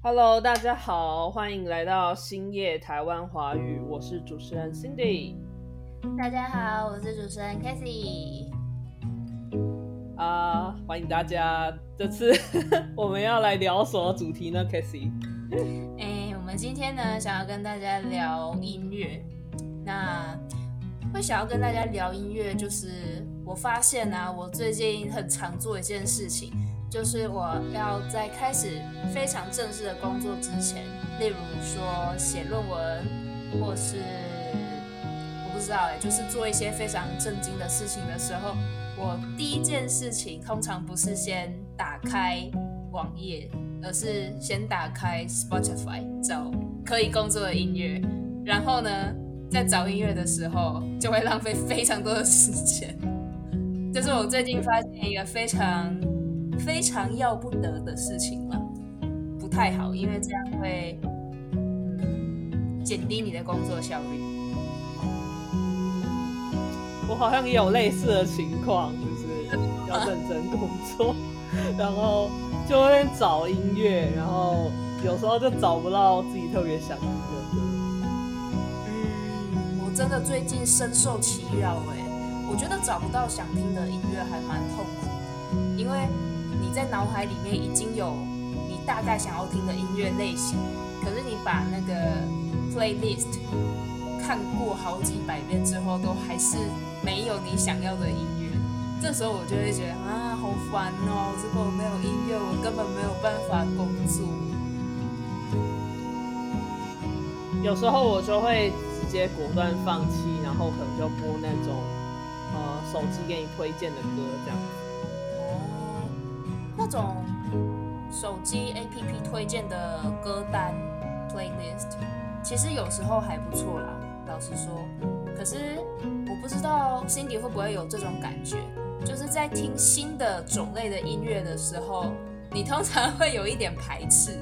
Hello，大家好，欢迎来到星夜台湾华语，我是主持人 Cindy。大家好，我是主持人 Casey。啊，欢迎大家！这次 我们要来聊什么主题呢？Casey？哎，我们今天呢，想要跟大家聊音乐。那会想要跟大家聊音乐，就是我发现呢，我最近很常做一件事情。就是我要在开始非常正式的工作之前，例如说写论文，或是我不知道哎，就是做一些非常正经的事情的时候，我第一件事情通常不是先打开网页，而是先打开 Spotify 找可以工作的音乐，然后呢，在找音乐的时候就会浪费非常多的时间。这是我最近发现一个非常。非常要不得的事情了，不太好，因为这样会减低你的工作效率。我好像也有类似的情况，就是要认真工作，然后就会找音乐，然后有时候就找不到自己特别想听的歌。嗯，我真的最近深受其扰哎，我觉得找不到想听的音乐还蛮痛苦，因为。你在脑海里面已经有你大概想要听的音乐类型，可是你把那个 playlist 看过好几百遍之后，都还是没有你想要的音乐。这时候我就会觉得啊，好烦哦！如果没有音乐，我根本没有办法工作。有时候我就会接果断放弃，然后可能就播那种呃手机给你推荐的歌这样。哦那种手机 APP 推荐的歌单 playlist，其实有时候还不错啦。老实说，可是我不知道 Cindy 会不会有这种感觉，就是在听新的种类的音乐的时候，你通常会有一点排斥。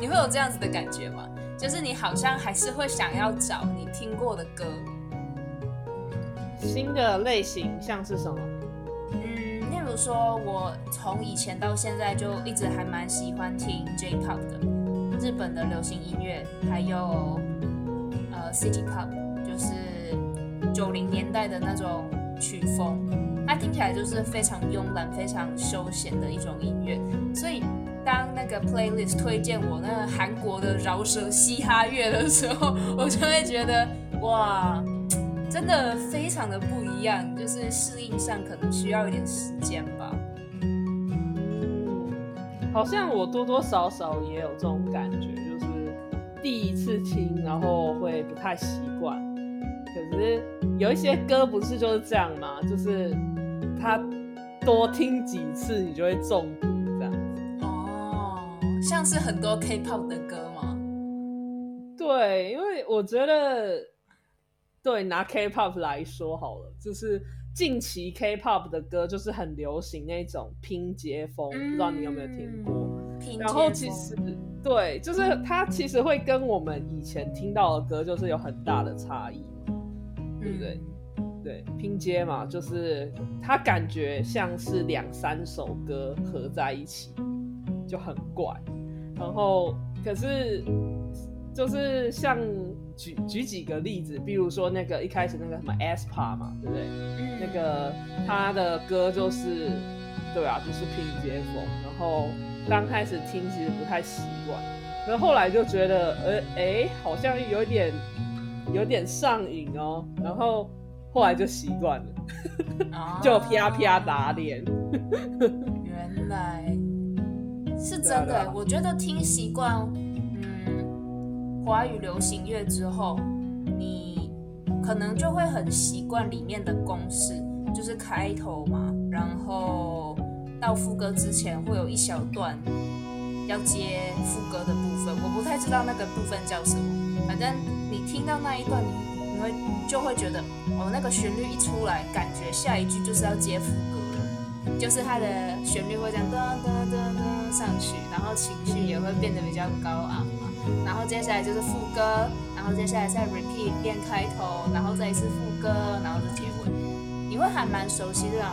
你会有这样子的感觉吗？就是你好像还是会想要找你听过的歌。新的类型像是什么？嗯，例如说，我从以前到现在就一直还蛮喜欢听 J-pop 的，日本的流行音乐，还有呃 City pop，就是九零年代的那种曲风，它听起来就是非常慵懒、非常休闲的一种音乐。所以当那个 playlist 推荐我那个韩国的饶舌嘻哈乐的时候，我就会觉得哇。真的非常的不一样，就是适应上可能需要一点时间吧。好像我多多少少也有这种感觉，就是第一次听，然后会不太习惯。可是有一些歌不是就是这样吗？就是他多听几次，你就会中毒这样子。哦，像是很多 K-pop 的歌吗？对，因为我觉得。对，拿 K-pop 来说好了，就是近期 K-pop 的歌就是很流行那种拼接风，不知道你有没有听过？然后其实对，就是它其实会跟我们以前听到的歌就是有很大的差异，对不对？对，拼接嘛，就是它感觉像是两三首歌合在一起，就很怪。然后可是就是像。举举几个例子，比如说那个一开始那个什么 aespa 嘛，对不对？那个他的歌就是，对啊，就是拼接风。然后刚开始听其实不太习惯，可是后来就觉得，呃，哎，好像有点有点上瘾哦。然后后来就习惯了，就啪啪打脸。原来是真的，我觉得听习惯。嗯华语流行乐之后，你可能就会很习惯里面的公式，就是开头嘛，然后到副歌之前会有一小段要接副歌的部分，我不太知道那个部分叫什么，反正你听到那一段，你你会就会觉得，哦，那个旋律一出来，感觉下一句就是要接副歌了，就是它的旋律会这样噔噔噔噔上去，然后情绪也会变得比较高昂嘛。然后接下来就是副歌，然后接下来再 repeat 变开头，然后再一次副歌，然后就结尾。你会还蛮熟悉这样，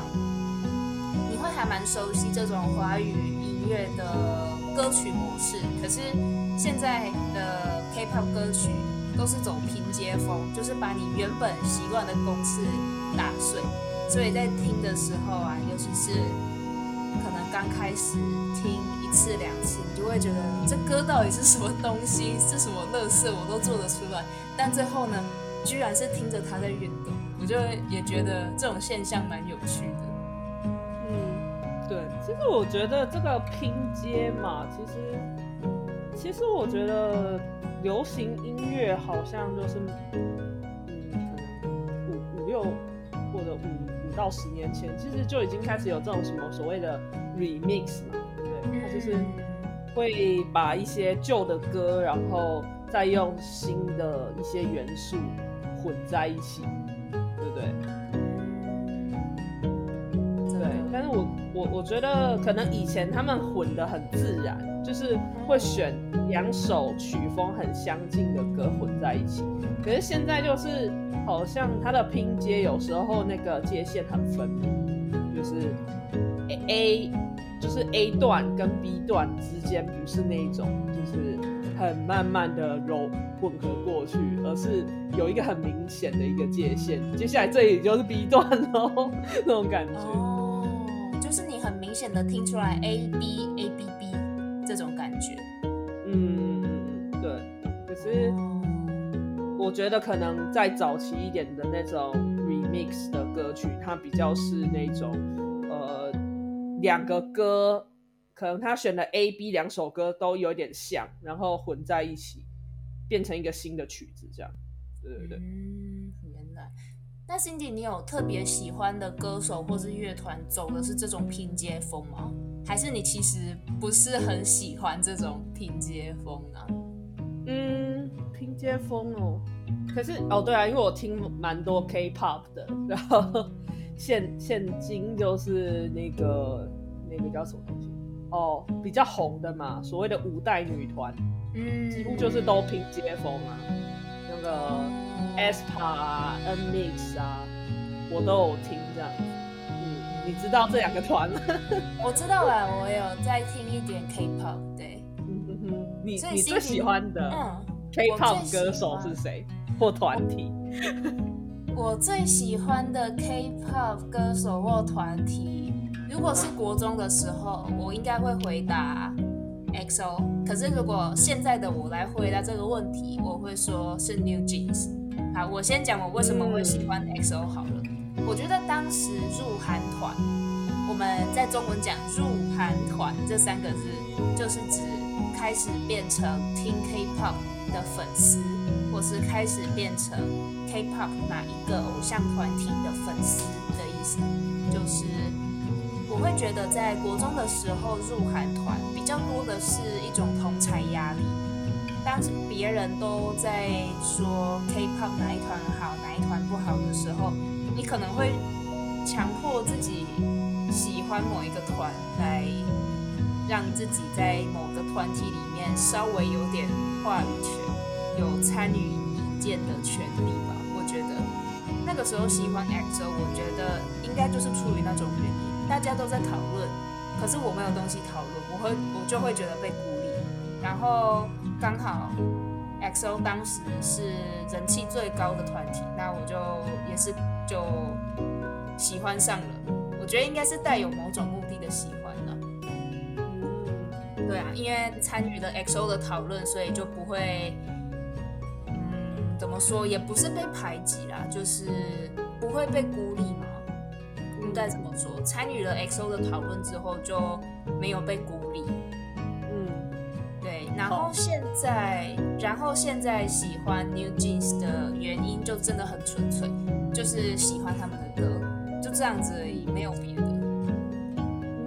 你会还蛮熟悉这种华语音乐的歌曲模式。可是现在的都是走拼接风，就是把你原本习惯的公式打碎。所以在听的时候啊，尤其是可能刚开始听一次两次，你就会觉得这歌到底是什么东西，是什么乐色，我都做得出来。但最后呢，居然是听着它在运动，我就也觉得这种现象蛮有趣的。嗯，对，其实我觉得这个拼接嘛，其实其实我觉得流行音乐好像就是嗯，可能五五六或者五五。到十年前，其实就已经开始有这种什么所谓的 remix 嘛，对不对？它就是会把一些旧的歌，然后再用新的一些元素混在一起，对不？对。我觉得可能以前他们混的很自然，就是会选两首曲风很相近的歌混在一起。可是现在就是。好像它的拼接有时候那个界限很分明，就是 A 就是 A 段跟 B 段之间不是那种就是很慢慢的揉混合过去，而是有一个很明显的一个界限。接下来这里就是 B 段喽，那种感觉。很明显的听出来 A B A B B 这种感觉。嗯，对，可是。我觉得可能再早期一点的那种 remix 的歌曲，它比较是那种呃两个歌，可能他选的 A、B 两首歌都有点像，然后混在一起变成一个新的曲子，这样。对对对。嗯，原来。那 Cindy，你有特别喜欢的歌手或是乐团走的是这种拼接风吗？还是你其实不是很喜欢这种拼接风呢？嗯，拼接风哦。可是哦，对啊，因为我听蛮多 K-pop 的，然后现现今就是那个那个叫什么东西哦，比较红的嘛，所谓的五代女团，嗯，几乎就是都拼接风啊，那个 aespa 啊，Nmix 啊，我都有听这样子。嗯，你知道这两个团吗？我知道了，我有在听一点 K-pop。对，你你最喜欢的 K-pop 歌手是谁？或团体，我最喜欢的 K-pop 歌手或团体，如果是国中的时候，我应该会回答 XO。可是如果现在的我来回答这个问题，我会说是 New Jeans。好，我先讲我为什么会喜欢 XO 好了。我觉得当时入韩团，我们在中文讲入韩团这三个字，就是指开始变成听 K-pop 的粉丝。或是开始变成 K-pop 哪一个偶像团体的粉丝的意思，就是我会觉得在国中的时候入韩团比较多的是一种同才压力。当别人都在说 K-pop 哪一团好，哪一团不好的时候，你可能会强迫自己喜欢某一个团，来让自己在某个团体里面稍微有点话语权。有参与意见的权利吧？我觉得那个时候喜欢 XO，我觉得应该就是出于那种原因。大家都在讨论，可是我没有东西讨论，我会我就会觉得被孤立。然后刚好 XO 当时是人气最高的团体，那我就也是就喜欢上了。我觉得应该是带有某种目的的喜欢了。对啊，因为参与了 XO 的讨论，所以就不会。嗯怎么说也不是被排挤啦，就是不会被孤立嘛。应该怎么说？参与了 XO 的讨论之后就没有被孤立。然后现在，然后现在喜欢 New Jeans 的原因就真的很纯粹，就是喜欢他们的歌，就这样子而已，没有别的。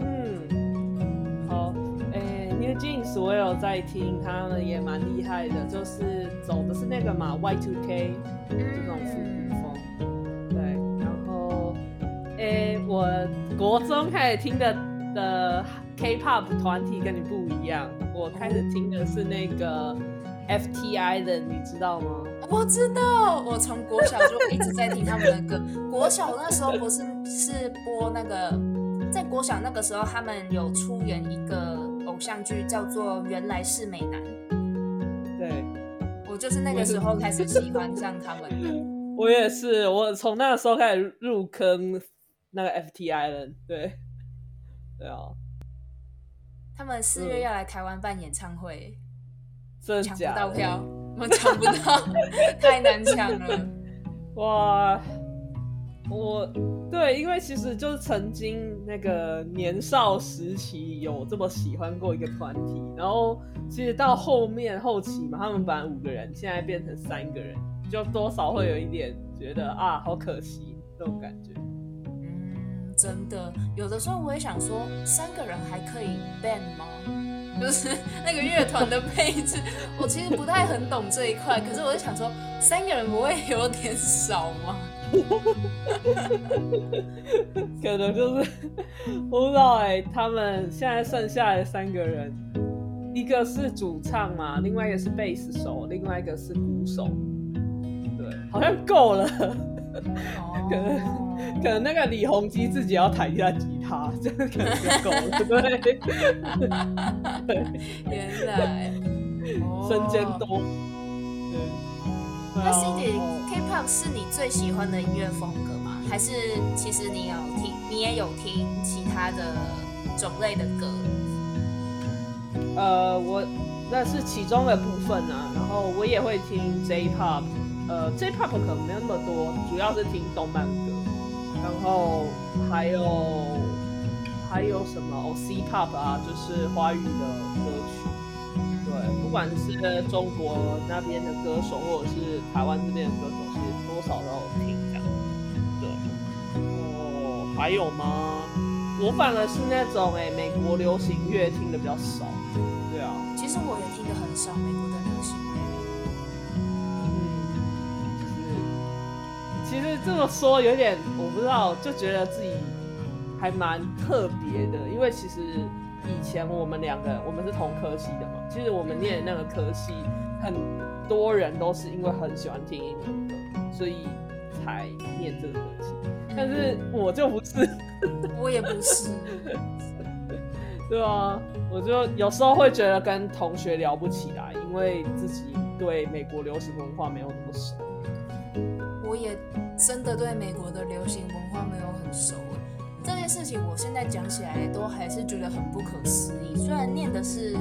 嗯，好，诶，New Jeans 我有在听，他们也蛮厉害的，就是走的是那个嘛 Y2K 这种复古风，对。然后，诶，我国中开始听的的 K-pop 团体跟你不一样，我开始听的是那个 FTI 的，你知道吗？我知道，我从国小就一直在听他们的歌。国小那时候不是是播那个，在国小那个时候他们有出演一个。偶偶像剧叫做《原来是美男》。对，我就是那个时候开始喜欢上他们的。我也是，我从那个时候开始入坑那个 FTI 了。对，对啊。他们四月要来台湾办演唱会，真抢不到票，我抢不到，太难抢了。哇，我对，因为其实就是曾经那个年少时期有这么喜欢过一个团体，然后其实到后面后期嘛，他们本来五个人，现在变成三个人，就多少会有一点觉得啊，好可惜这种感觉。真的，有的时候我也想说，三个人还可以 band 吗？就是那个乐团的配置，我其实不太很懂这一块。可是我就想说，三个人不会有点少吗？可能就是我不知道哎。他们现在剩下的三个人，一个是主唱嘛，另外一个是贝斯手，另外一个是鼓手。对，好像够了。可能可能那个李弘基自己要弹一下吉他，这样可能就够了，对对？原来身兼多。对。那 Cindy K-pop 是你最喜欢的音乐风格吗？还是其实你有听，你也有听其他的种类的歌？呃，我那是其中的部分啊，然后我也会听 J-pop。呃，J-pop 可能没有那么多，主要是听动漫歌，然后还有还有什么哦，C-pop 啊，就是华语的歌曲。对，不管是中国那边的歌手，或者是台湾这边的歌手，其实多少都有听这样。对，哦，还有吗？我反而是那种哎，美国流行乐听的比较少。对啊，其实我也听的很少美国的流行。其实这么说有点我不知道，就觉得自己还蛮特别的，因为其实以前我们两个我们是同科系的嘛，其实我们念的那个科系很多人都是因为很喜欢听英文歌，所以才念这个科系，但是我就不是，我也不是，对啊，我就有时候会觉得跟同学聊不起来，因为自己对美国流行文化没有那么熟。我也真的对美国的流行文化没有很熟，这件事情我现在讲起来都还是觉得很不可思议。虽然念的是，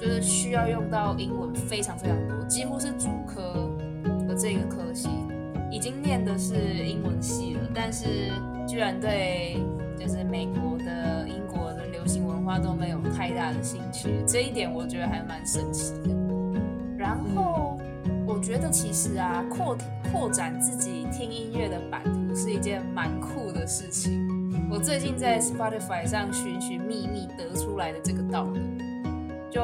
就是需要用到英文非常非常多，几乎是主科的这个科系，已经念的是英文系了，但是居然对就是美国的、英国的流行文化都没有太大的兴趣，这一点我觉得还蛮神奇的。觉得其实啊，扩扩展自己听音乐的版图是一件蛮酷的事情。我最近在 Spotify 上寻寻觅觅得出来的这个道理，就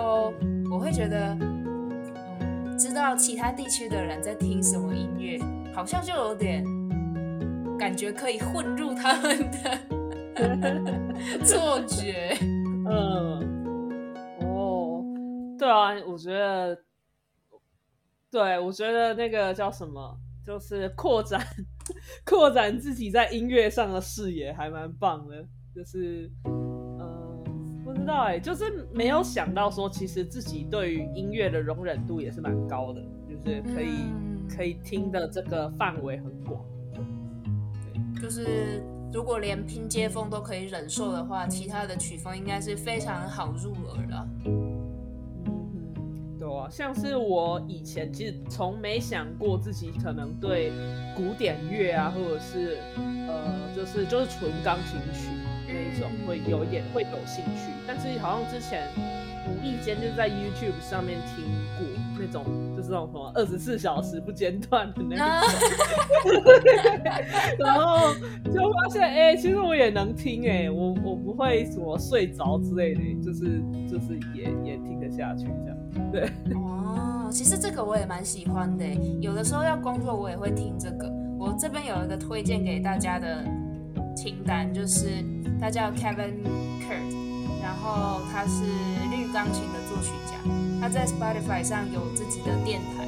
我会觉得，嗯，知道其他地区的人在听什么音乐，好像就有点感觉可以混入他们的 错觉。嗯，哦，对啊，我觉得。对，我觉得那个叫什么，就是扩展 扩展自己在音乐上的视野，还蛮棒的。就是，嗯，不知道哎，就是没有想到说，其实自己对于音乐的容忍度也是蛮高的，就是可以可以听的这个范围很广。对，就是如果连拼接风都可以忍受的话，其他的曲风应该是非常好入耳的。像是我以前其实从没想过自己可能对古典乐啊，或者是呃，就是就是纯钢琴曲那一种会有一点会有兴趣，但是好像之前无意间就在 YouTube 上面听过那种就是那种什么二十四小时不间断的那种，然后就发现哎，其实我也能听哎，我我不会什么睡着之类的，就是就是也也听得下去这样。对哦，其实这个我也蛮喜欢的。有的时候要工作，我也会听这个。我这边有一个推荐给大家的清单，就是他叫 Kevin Kurt，然后他是绿钢琴的作曲家。他在 Spotify 上有自己的电台，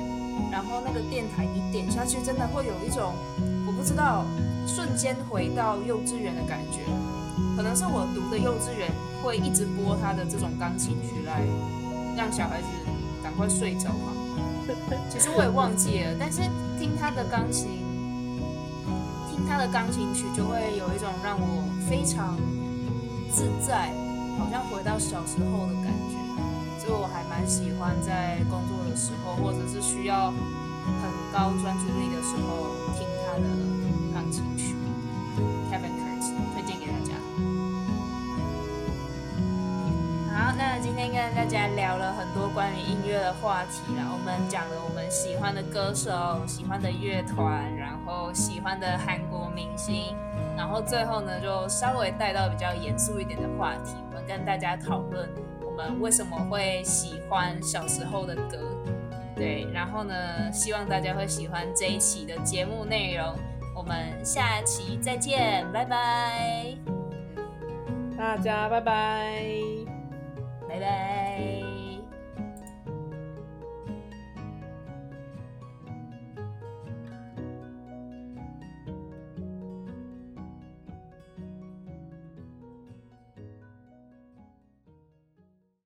然后那个电台你点下去，真的会有一种我不知道瞬间回到幼稚园的感觉。可能是我读的幼稚园会一直播他的这种钢琴曲来让小孩子赶快睡着嘛。其实我也忘记了，但是听他的钢琴，听他的钢琴曲就会有一种让我非常自在，好像回到小时候的感觉。蛮喜欢在工作的时候，或者是需要很高专注力的时候听他的钢琴曲。Kevin Kurtz 推荐给大家。好，那今天跟大家聊了很多关于音乐的话题啦，我们讲了我们喜欢的歌手、喜欢的乐团，然后喜欢的韩国明星，然后最后呢就稍微带到比较严肃一点的话题，我们跟大家讨论们为什么会喜欢小时候的歌。对，然后呢，希望大家会喜欢这一期的节目内容。我们下期再见，拜拜，大家拜拜。拜拜。